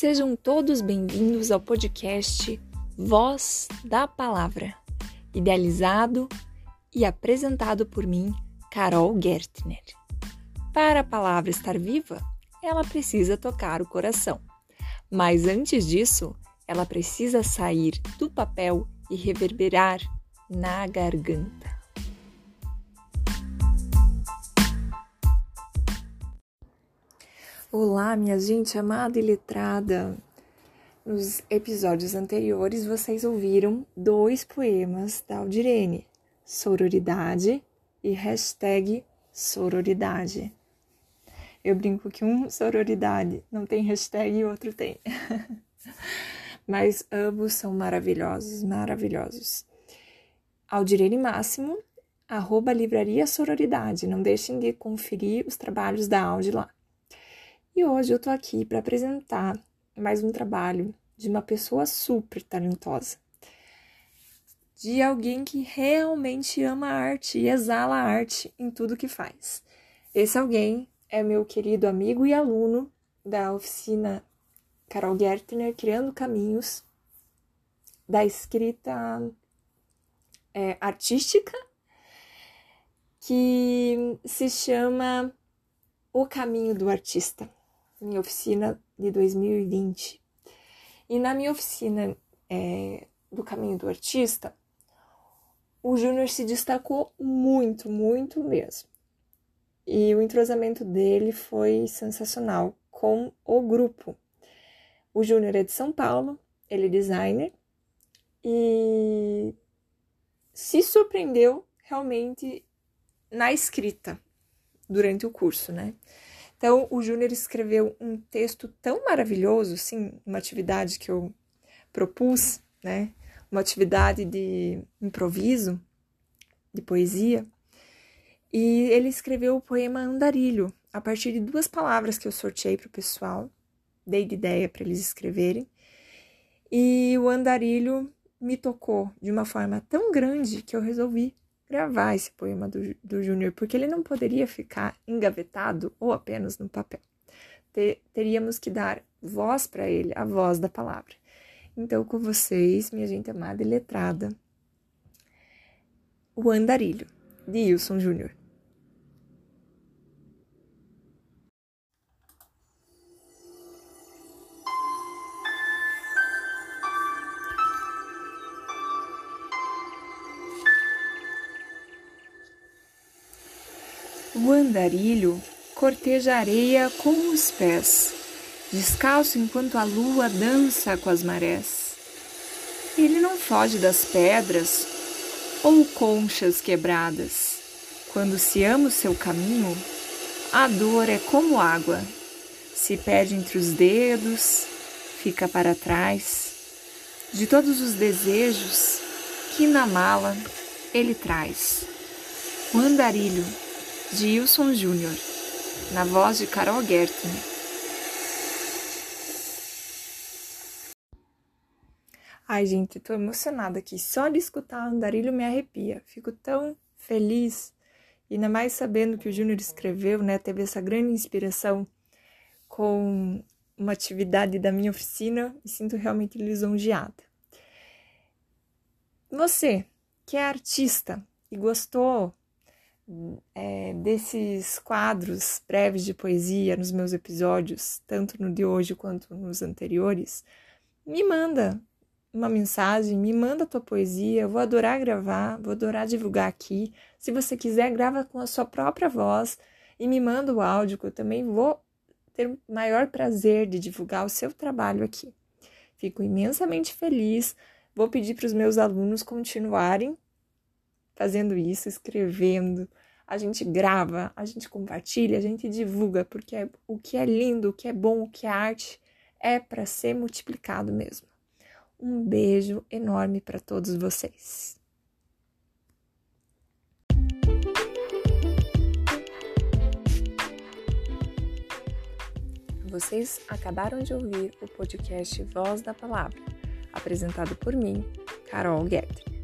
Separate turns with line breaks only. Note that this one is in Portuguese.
Sejam todos bem-vindos ao podcast Voz da Palavra, idealizado e apresentado por mim, Carol Gertner. Para a palavra estar viva, ela precisa tocar o coração. Mas antes disso, ela precisa sair do papel e reverberar na garganta. Olá, minha gente amada e letrada. Nos episódios anteriores, vocês ouviram dois poemas da Aldirene, Sororidade e hashtag Sororidade. Eu brinco que um sororidade não tem hashtag e outro tem. Mas ambos são maravilhosos, maravilhosos. Aldirene Máximo, arroba Livraria Sororidade. Não deixem de conferir os trabalhos da Audi lá. E hoje eu tô aqui para apresentar mais um trabalho de uma pessoa super talentosa. De alguém que realmente ama a arte e exala a arte em tudo que faz. Esse alguém é meu querido amigo e aluno da oficina Carol Gertner, Criando Caminhos, da escrita é, artística, que se chama O Caminho do Artista minha oficina de 2020. E na minha oficina é, do Caminho do Artista, o Júnior se destacou muito, muito mesmo. E o entrosamento dele foi sensacional com o grupo. O Júnior é de São Paulo, ele é designer e se surpreendeu realmente na escrita durante o curso, né? Então, o Júnior escreveu um texto tão maravilhoso, sim, uma atividade que eu propus, né? Uma atividade de improviso, de poesia. E ele escreveu o poema Andarilho, a partir de duas palavras que eu sorteei para o pessoal, dei de ideia para eles escreverem. E o Andarilho me tocou de uma forma tão grande que eu resolvi gravar esse poema do, do Júnior, porque ele não poderia ficar engavetado ou apenas no papel. Ter, teríamos que dar voz para ele, a voz da palavra. Então, com vocês, minha gente amada e letrada, o Andarilho, de Wilson Júnior. O andarilho corteja a areia com os pés, descalço enquanto a lua dança com as marés. Ele não foge das pedras ou conchas quebradas. Quando se ama o seu caminho, a dor é como água, se perde entre os dedos, fica para trás. De todos os desejos que na mala ele traz. O andarilho de Wilson Júnior, na voz de Carol Gertner. Ai, gente, tô emocionada aqui. Só de escutar Andarilho me arrepia. Fico tão feliz. Ainda mais sabendo que o Júnior escreveu, né? Teve essa grande inspiração com uma atividade da minha oficina. Me sinto realmente lisonjeada. Você, que é artista e gostou é, desses quadros breves de poesia nos meus episódios, tanto no de hoje quanto nos anteriores, me manda uma mensagem, me manda a tua poesia, eu vou adorar gravar, vou adorar divulgar aqui. Se você quiser, grava com a sua própria voz e me manda o áudio, que eu também vou ter o maior prazer de divulgar o seu trabalho aqui. Fico imensamente feliz. Vou pedir para os meus alunos continuarem fazendo isso, escrevendo. A gente grava, a gente compartilha, a gente divulga, porque é, o que é lindo, o que é bom, o que é arte é para ser multiplicado mesmo. Um beijo enorme para todos vocês. Vocês acabaram de ouvir o podcast Voz da Palavra, apresentado por mim, Carol Guedes.